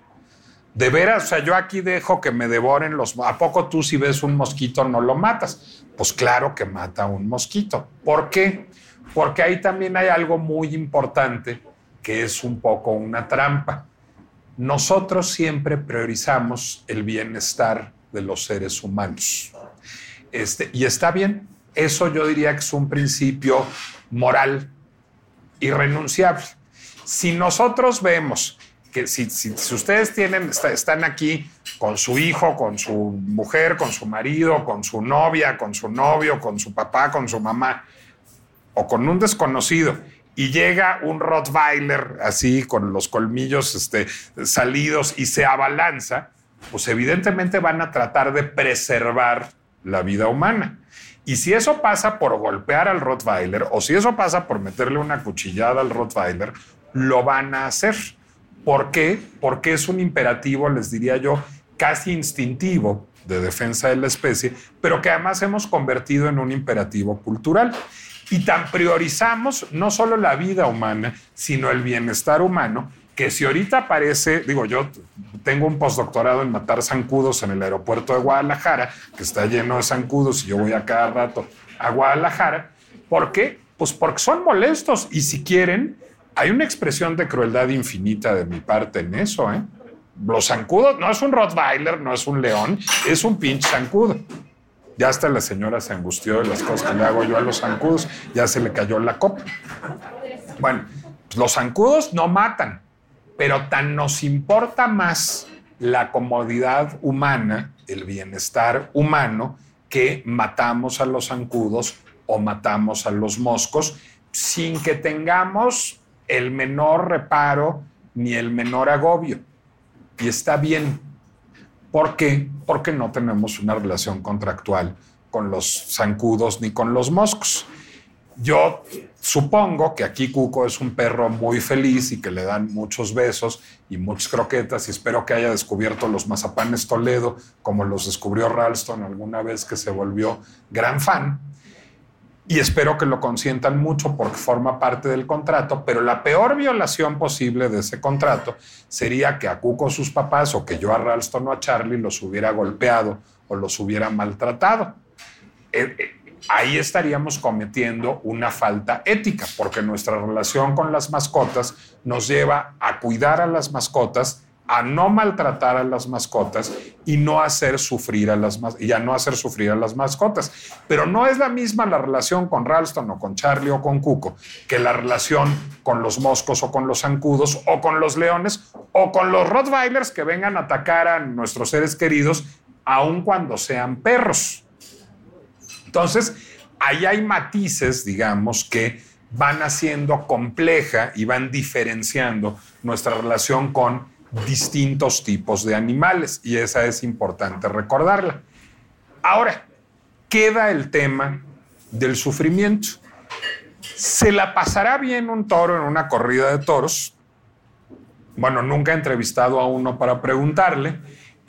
A: De veras, o sea, yo aquí dejo que me devoren los... ¿A poco tú si ves un mosquito no lo matas? Pues claro que mata a un mosquito. ¿Por qué? porque ahí también hay algo muy importante que es un poco una trampa. Nosotros siempre priorizamos el bienestar de los seres humanos. Este, y está bien, eso yo diría que es un principio moral irrenunciable. Si nosotros vemos que si, ustedes tienen, están aquí con su hijo, con su mujer, con su marido, con su novia, con su novio, con su papá, con su mamá, o con un desconocido y llega un Rottweiler así con los colmillos este, salidos y se abalanza, pues evidentemente van a tratar de preservar la vida humana. Y si eso pasa por golpear al Rottweiler o si eso pasa por meterle una cuchillada al Rottweiler, lo van a hacer. ¿Por qué? Porque es un imperativo, les diría yo, casi instintivo de defensa de la especie, pero que además hemos convertido en un imperativo cultural. Y tan priorizamos no solo la vida humana, sino el bienestar humano, que si ahorita parece, digo, yo tengo un postdoctorado en matar zancudos en el aeropuerto de Guadalajara, que está lleno de zancudos y yo voy a cada rato a Guadalajara. ¿Por qué? Pues porque son molestos y si quieren, hay una expresión de crueldad infinita de mi parte en eso, ¿eh? Los zancudos no es un Rottweiler, no es un león, es un pinche zancudo. Ya hasta la señora se angustió de las cosas que le hago yo a los zancudos, ya se le cayó la copa. Bueno, los zancudos no matan, pero tan nos importa más la comodidad humana, el bienestar humano, que matamos a los zancudos o matamos a los moscos sin que tengamos el menor reparo ni el menor agobio. Y está bien. ¿Por qué? Porque no tenemos una relación contractual con los zancudos ni con los moscos. Yo supongo que aquí Cuco es un perro muy feliz y que le dan muchos besos y muchas croquetas y espero que haya descubierto los mazapanes Toledo como los descubrió Ralston alguna vez que se volvió gran fan. Y espero que lo consientan mucho porque forma parte del contrato, pero la peor violación posible de ese contrato sería que a Cuco sus papás o que yo a Ralston o a Charlie los hubiera golpeado o los hubiera maltratado. Eh, eh, ahí estaríamos cometiendo una falta ética, porque nuestra relación con las mascotas nos lleva a cuidar a las mascotas, a no maltratar a las mascotas y no hacer sufrir a las y a no hacer sufrir a las mascotas. Pero no es la misma la relación con Ralston o con Charlie o con Cuco que la relación con los moscos o con los zancudos o con los leones o con los Rottweilers que vengan a atacar a nuestros seres queridos, aun cuando sean perros. Entonces, ahí hay matices, digamos, que van haciendo compleja y van diferenciando nuestra relación con distintos tipos de animales y esa es importante recordarla. Ahora, queda el tema del sufrimiento. ¿Se la pasará bien un toro en una corrida de toros? Bueno, nunca he entrevistado a uno para preguntarle,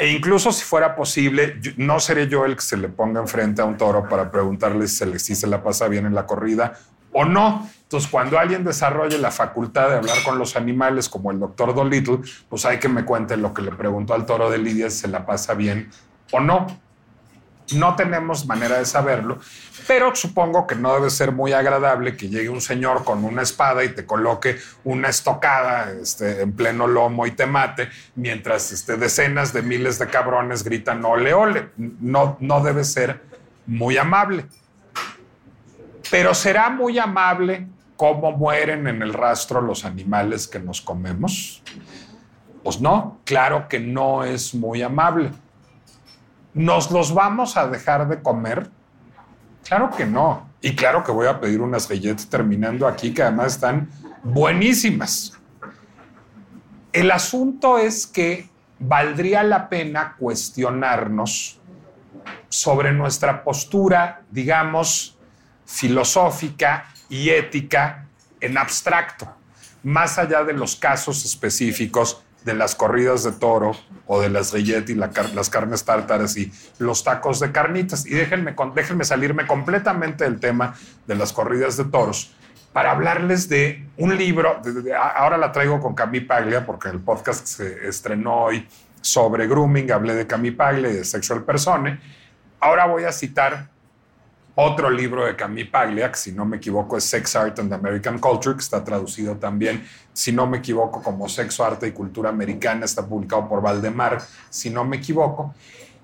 A: e incluso si fuera posible, no seré yo el que se le ponga enfrente a un toro para preguntarle si se, la pasa bien en la corrida o no. Entonces, cuando alguien desarrolle la facultad de hablar con los animales, como el doctor Dolittle, pues hay que me cuente lo que le preguntó al toro de Lidia si se la pasa bien o no. No tenemos manera de saberlo, pero supongo que no debe ser muy agradable que llegue un señor con una espada y te coloque una estocada este, en pleno lomo y te mate, mientras este, decenas de miles de cabrones gritan ole, ole. No, no debe ser muy amable. Pero será muy amable cómo mueren en el rastro los animales que nos comemos. Pues no, claro que no es muy amable. ¿Nos los vamos a dejar de comer? Claro que no. Y claro que voy a pedir unas galletas terminando aquí que además están buenísimas. El asunto es que valdría la pena cuestionarnos sobre nuestra postura, digamos, filosófica y ética en abstracto, más allá de los casos específicos de las corridas de toro o de las galletas y las carnes tártaras y los tacos de carnitas. Y déjenme, déjenme salirme completamente del tema de las corridas de toros para hablarles de un libro. ahora la traigo con Cami Paglia porque el podcast se estrenó hoy sobre grooming. Hablé de Cami Paglia de sexual persone. Ahora voy a citar otro libro de Camille Paglia, que si no me equivoco es Sex, Art and American Culture, que está traducido también, si no me equivoco, como Sexo, Arte y Cultura Americana, está publicado por Valdemar, si no me equivoco.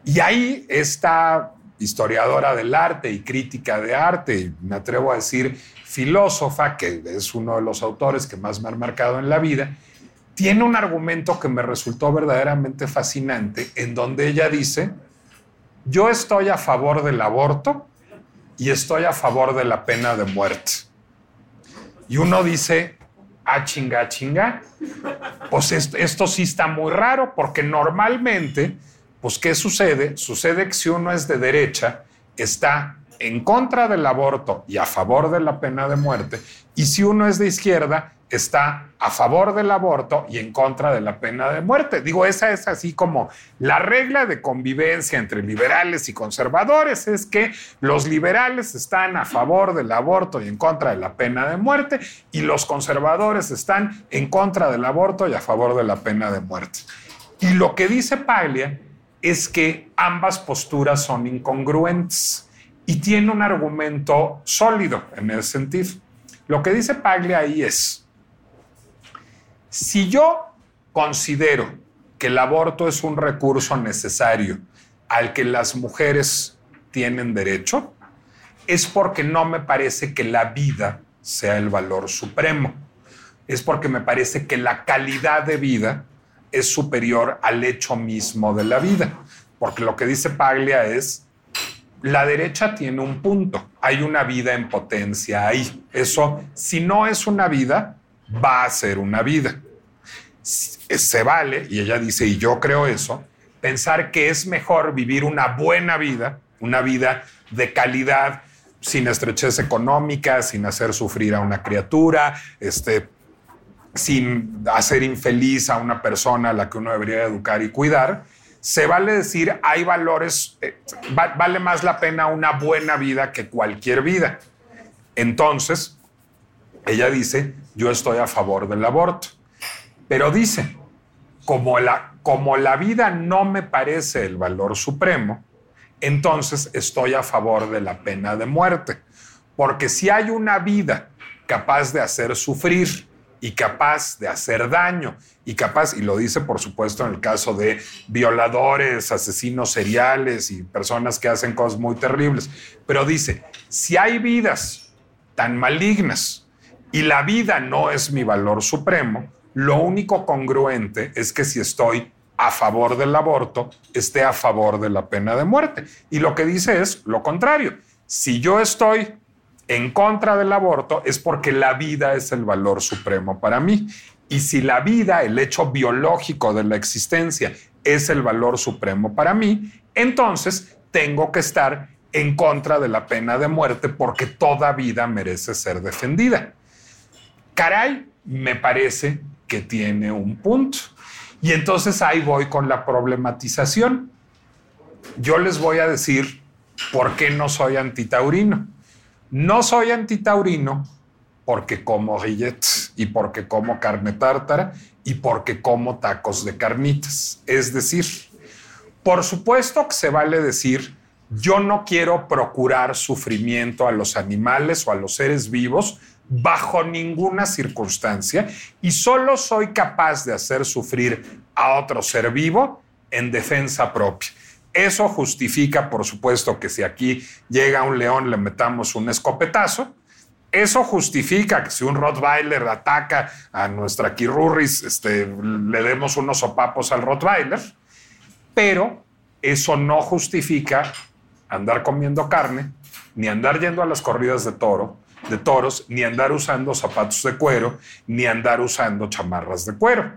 A: Y ahí esta historiadora del arte y crítica de arte, y me atrevo a decir filósofa, que es uno de los autores que más me han marcado en la vida, tiene un argumento que me resultó verdaderamente fascinante, en donde ella dice, yo estoy a favor del aborto, y estoy a favor de la pena de muerte. Y uno dice, ah, chinga, chinga. Pues esto, esto sí está muy raro, porque normalmente, pues, ¿qué sucede? Sucede que si uno es de derecha, está en contra del aborto y a favor de la pena de muerte, y si uno es de izquierda, está a favor del aborto y en contra de la pena de muerte. Digo, esa es así como la regla de convivencia entre liberales y conservadores, es que los liberales están a favor del aborto y en contra de la pena de muerte y los conservadores están en contra del aborto y a favor de la pena de muerte. Y lo que dice Paglia es que ambas posturas son incongruentes y tiene un argumento sólido en ese sentido. Lo que dice Paglia ahí es, si yo considero que el aborto es un recurso necesario al que las mujeres tienen derecho, es porque no me parece que la vida sea el valor supremo. Es porque me parece que la calidad de vida es superior al hecho mismo de la vida. Porque lo que dice Paglia es, la derecha tiene un punto, hay una vida en potencia ahí. Eso, si no es una vida, va a ser una vida. Se vale, y ella dice, y yo creo eso, pensar que es mejor vivir una buena vida, una vida de calidad, sin estrechez económica, sin hacer sufrir a una criatura, este, sin hacer infeliz a una persona a la que uno debería educar y cuidar. Se vale decir, hay valores, eh, vale más la pena una buena vida que cualquier vida. Entonces, ella dice, yo estoy a favor del aborto. Pero dice, como la, como la vida no me parece el valor supremo, entonces estoy a favor de la pena de muerte. Porque si hay una vida capaz de hacer sufrir y capaz de hacer daño y capaz, y lo dice por supuesto en el caso de violadores, asesinos seriales y personas que hacen cosas muy terribles, pero dice, si hay vidas tan malignas y la vida no es mi valor supremo, lo único congruente es que si estoy a favor del aborto, esté a favor de la pena de muerte. Y lo que dice es lo contrario. Si yo estoy en contra del aborto, es porque la vida es el valor supremo para mí. Y si la vida, el hecho biológico de la existencia, es el valor supremo para mí, entonces tengo que estar en contra de la pena de muerte porque toda vida merece ser defendida. Caray, me parece que tiene un punto. Y entonces ahí voy con la problematización. Yo les voy a decir por qué no soy antitaurino. No soy antitaurino porque como rillettes y porque como carne tártara y porque como tacos de carnitas. Es decir, por supuesto que se vale decir, yo no quiero procurar sufrimiento a los animales o a los seres vivos bajo ninguna circunstancia y solo soy capaz de hacer sufrir a otro ser vivo en defensa propia. Eso justifica, por supuesto, que si aquí llega un león le metamos un escopetazo. Eso justifica que si un Rottweiler ataca a nuestra Kirurris, este, le demos unos sopapos al Rottweiler. Pero eso no justifica andar comiendo carne, ni andar yendo a las corridas de toro, de toros, ni andar usando zapatos de cuero, ni andar usando chamarras de cuero.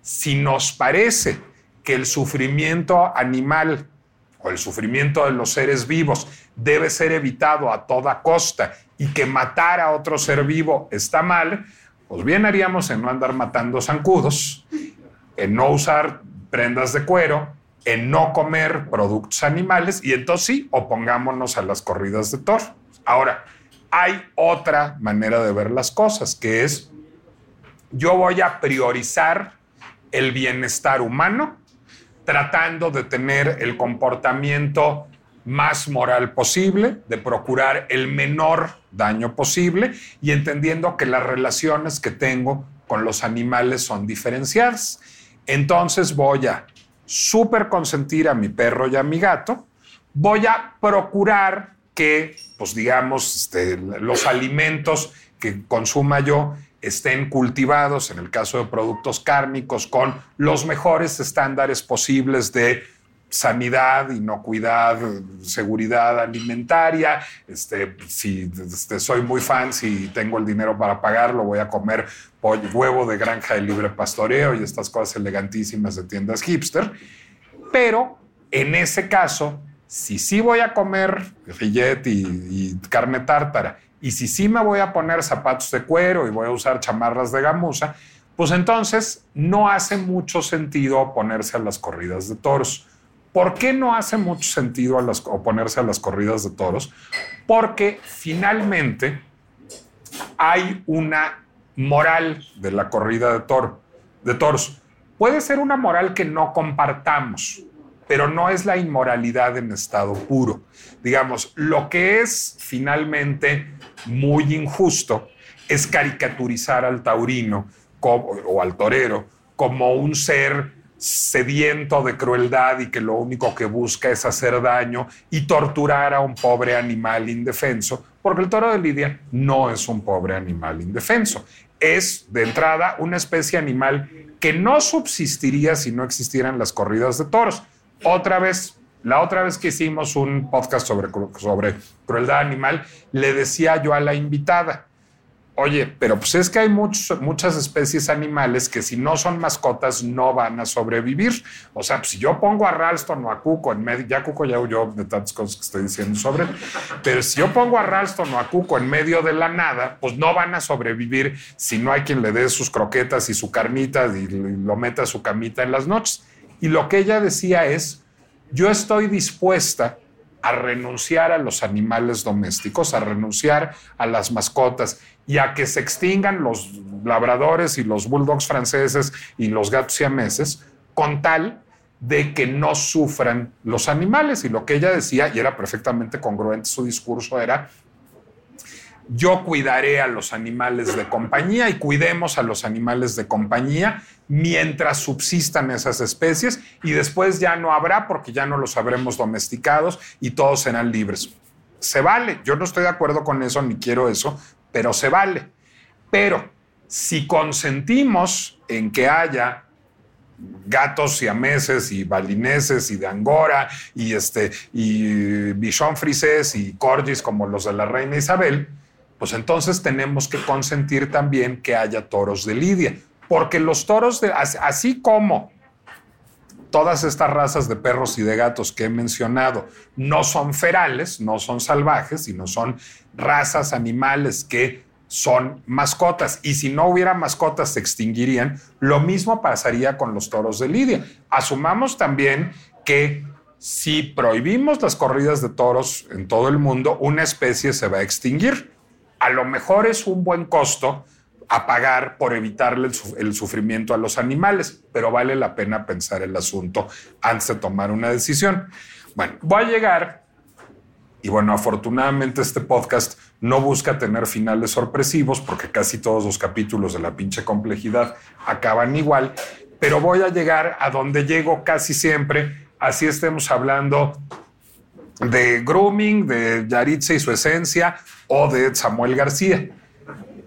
A: Si nos parece que el sufrimiento animal o el sufrimiento de los seres vivos debe ser evitado a toda costa y que matar a otro ser vivo está mal, pues bien haríamos en no andar matando zancudos, en no usar prendas de cuero, en no comer productos animales y entonces sí, opongámonos a las corridas de toro. Ahora, hay otra manera de ver las cosas, que es yo voy a priorizar el bienestar humano tratando de tener el comportamiento más moral posible, de procurar el menor daño posible y entendiendo que las relaciones que tengo con los animales son diferenciadas. Entonces voy a súper consentir a mi perro y a mi gato, voy a procurar que, pues digamos, este, los alimentos que consuma yo estén cultivados, en el caso de productos cárnicos, con los mejores estándares posibles de sanidad, inocuidad, seguridad alimentaria. Este, si este, soy muy fan, si tengo el dinero para pagarlo, voy a comer pollo, huevo de granja de libre pastoreo y estas cosas elegantísimas de tiendas hipster. Pero en ese caso, si sí voy a comer fillet y, carne tártara, y si sí me voy a poner zapatos de cuero y voy a usar chamarras de gamuza, pues entonces no hace mucho sentido oponerse a las corridas de toros. ¿Por qué no hace mucho sentido oponerse a las corridas de toros? Porque finalmente hay una moral de la corrida de, toro, de toros. Puede ser una moral que no compartamos, pero no es la inmoralidad en estado puro. Digamos, lo que es finalmente muy injusto es caricaturizar al taurino o al torero como un ser sediento de crueldad y que lo único que busca es hacer daño y torturar a un pobre animal indefenso, porque el toro de Lidia no es un pobre animal indefenso, es de entrada una especie animal que no subsistiría si no existieran las corridas de toros. Otra vez, la otra vez que hicimos un podcast sobre, sobre crueldad animal, le decía yo a la invitada, Oye, pero pues es que hay muchas especies animales que si no son mascotas no van a sobrevivir. O sea, pues, si yo pongo a Ralston o a Cuco en medio, ya Cuco ya huyó de tantas cosas que estoy diciendo sobre, pero si yo pongo a Ralston o a Cuco en medio de la nada, pues no van a sobrevivir si no hay quien le dé sus croquetas y su carnita y lo meta a su camita en las noches. Y lo que ella decía es, yo estoy dispuesta a renunciar a los animales domésticos, a renunciar a las mascotas y a que se extingan los labradores y los bulldogs franceses y los gatos siameses con tal de que no sufran los animales. Y lo que ella decía, y era perfectamente congruente su discurso, era, yo cuidaré a los animales de compañía y cuidemos a los animales de compañía mientras subsistan esas especies y después ya no habrá porque ya no los habremos domesticados y todos serán libres. Se vale, yo no estoy de acuerdo con eso ni quiero eso, pero se vale. Pero si consentimos en que haya gatos siameses y balineses y de angora y este y bichon frisés y corgis como los de la reina Isabel, pues entonces tenemos que consentir también que haya toros de lidia, porque los toros así como todas estas razas de perros y de gatos que he mencionado no son ferales, no son salvajes, sino son razas animales que son mascotas. Y si no hubiera mascotas, se extinguirían. Lo mismo pasaría con los toros de Lidia. Asumamos también que si prohibimos las corridas de toros en todo el mundo, una especie se va a extinguir. A lo mejor es un buen costo, a pagar por evitarle el, sufrimiento a los animales, pero vale la pena pensar el asunto antes de tomar una decisión. Bueno, voy a llegar y bueno, afortunadamente este podcast no busca tener finales sorpresivos porque casi todos los capítulos de la pinche complejidad acaban igual, pero voy a llegar a donde llego casi siempre, así estemos hablando de grooming, de Yaritza y su esencia o de Samuel García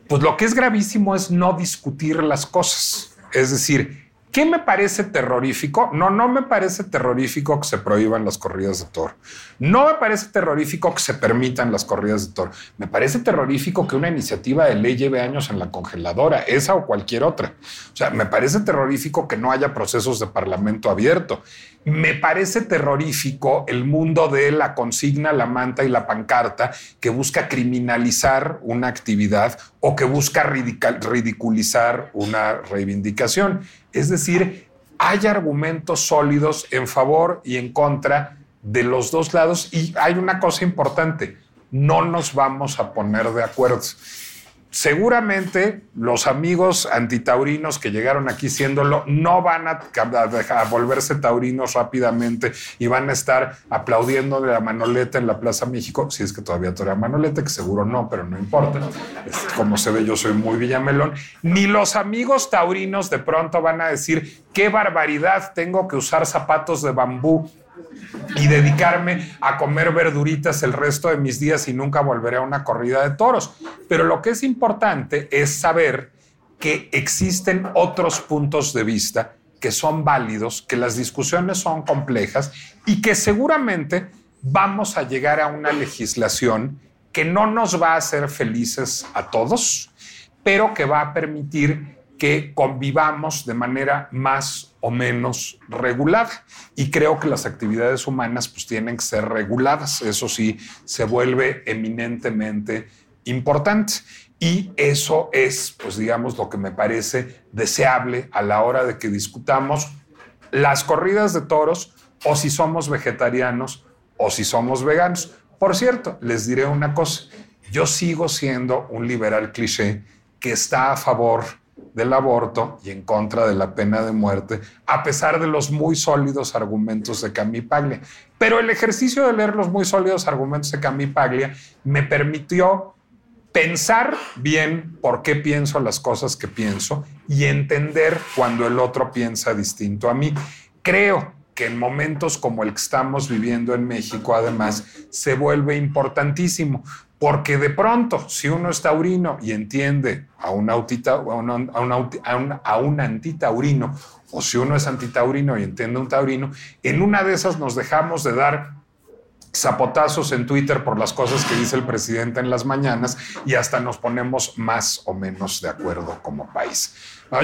A: pues lo que es gravísimo es no discutir las cosas. Es decir, ¿Qué me parece terrorífico? No, no me parece terrorífico que se prohíban las corridas de toro. No me parece terrorífico que se permitan las corridas de toro. Me parece terrorífico que una iniciativa de ley lleve años en la congeladora, esa o cualquier otra. O sea, me parece terrorífico que no haya procesos de parlamento abierto. Me parece terrorífico el mundo de la consigna, la manta y la pancarta que busca criminalizar una actividad o que busca ridiculizar una reivindicación. Es decir, hay argumentos sólidos en favor y en contra de los dos lados y hay una cosa importante, no nos vamos a poner de acuerdo seguramente los amigos antitaurinos que llegaron aquí siéndolo no van a, volverse taurinos rápidamente y van a estar aplaudiendo de la Manoleta en la Plaza México, si es que todavía torea Manoleta, que seguro no, pero no importa. como se ve, yo soy muy Villamelón. Ni los amigos taurinos de pronto van a decir, qué barbaridad, tengo que usar zapatos de bambú y dedicarme a comer verduritas el resto de mis días y nunca volveré a una corrida de toros. Pero lo que es importante es saber que existen otros puntos de vista que son válidos, que las discusiones son complejas y que seguramente vamos a llegar a una legislación que no nos va a hacer felices a todos, pero que va a permitir que convivamos de manera más o menos regulada. Y creo que las actividades humanas pues tienen que ser reguladas. Eso sí, se vuelve eminentemente importante. Y eso es, pues digamos, lo que me parece deseable a la hora de que discutamos las corridas de toros o si somos vegetarianos o si somos veganos. Por cierto, les diré una cosa, yo sigo siendo un liberal cliché que está a favor del aborto y en contra de la pena de muerte, a pesar de los muy sólidos argumentos de Camille Paglia. Pero el ejercicio de leer los muy sólidos argumentos de Camille Paglia me permitió pensar bien por qué pienso las cosas que pienso y entender cuando el otro piensa distinto a mí. Creo que en momentos como el que estamos viviendo en México, además, se vuelve importantísimo, porque de pronto, si uno es taurino y entiende a un, antitaurino, o si uno es antitaurino y entiende a un taurino, en una de esas nos dejamos de dar zapotazos en Twitter por las cosas que dice el presidente en las mañanas y hasta nos ponemos más o menos de acuerdo como país.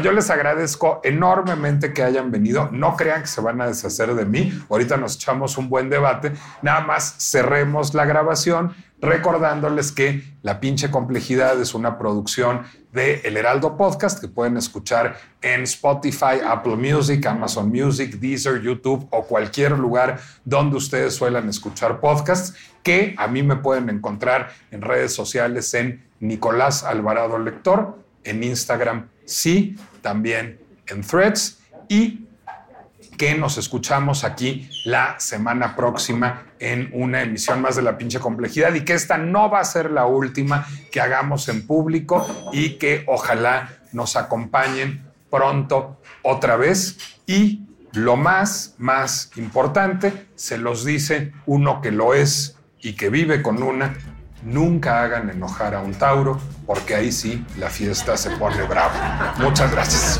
A: yo les agradezco enormemente que hayan venido. No crean que se van a deshacer de mí. Ahorita nos echamos un buen debate. Nada más cerremos la grabación recordándoles que La pinche complejidad es una producción de El Heraldo Podcast que pueden escuchar en Spotify, Apple Music, Amazon Music, Deezer, YouTube o cualquier lugar donde ustedes suelan escuchar podcasts, que a mí me pueden encontrar en redes sociales en Nicolás Alvarado Lector, en Instagram sí, también en Threads y que nos escuchamos aquí la semana próxima en una emisión más de la pinche complejidad y que esta no va a ser la última que hagamos en público y que ojalá nos acompañen pronto otra vez y lo más, más importante, se los dice uno que lo es y que vive con una, nunca hagan enojar a un Tauro, porque ahí sí la fiesta se pone brava. Muchas gracias.